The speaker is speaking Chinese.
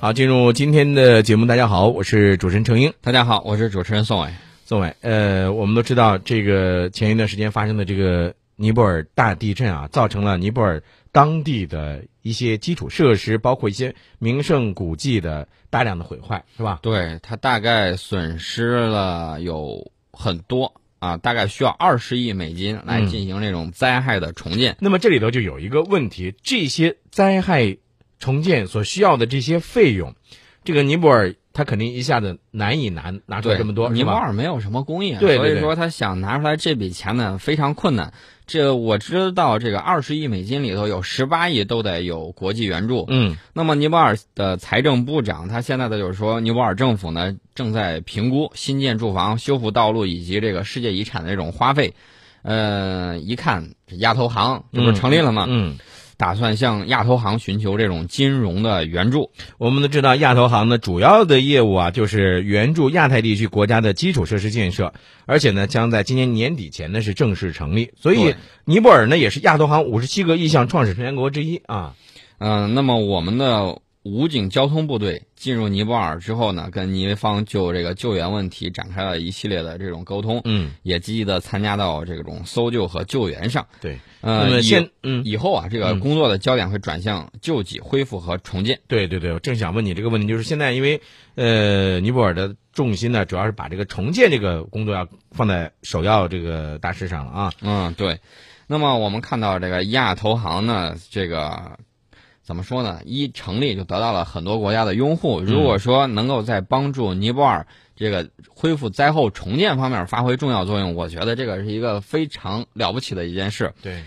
好，进入今天的节目，大家好，我是主持人程英。大家好，我是主持人宋伟。宋伟，呃，我们都知道这个前一段时间发生的这个尼泊尔大地震啊，造成了尼泊尔当地的一些基础设施，包括一些名胜古迹的大量的毁坏，是吧？对，它大概损失了有很多啊，大概需要二十亿美金来进行这种灾害的重建。那么这里头就有一个问题，这些灾害重建所需要的这些费用，这个尼泊尔他肯定一下子难以拿拿出来这么多，尼泊？尔没有什么工业，对对对所以说他想拿出来这笔钱呢非常困难。这我知道，这个二十亿美金里头有十八亿都得有国际援助。嗯那么尼泊尔的财政部长他现在的就是说，尼泊尔政府呢正在评估新建住房、修复道路以及这个世界遗产的这种花费。呃，一看这亚投行这不是成立了吗？嗯，打算向亚投行寻求这种金融的援助。我们都知道亚投行呢主要的业务啊就是援助亚太地区国家的基础设施建设，而且呢将在今年年底前呢是正式成立。所以尼泊尔呢也是亚投行五十七个意向创始成员国之一啊。嗯、那么我们的武警交通部队进入尼泊尔之后呢，跟尼方就这个救援问题展开了一系列的这种沟通，嗯，也积极的参加到这种搜救和救援上。对。呃，以现嗯以后啊，这个嗯工作的焦点会转向救济、恢复和重建。对对对，我正想问你这个问题，就是现在因为呃尼泊尔的重心呢主要是把这个重建这个工作要放在首要这个大事上了啊。嗯，对。那么我们看到这个亚投行呢，这个怎么说呢？一成立就得到了很多国家的拥护。如果说能够在帮助尼泊尔这个恢复灾后重建方面发挥重要作用，我觉得这个是一个非常了不起的一件事。对，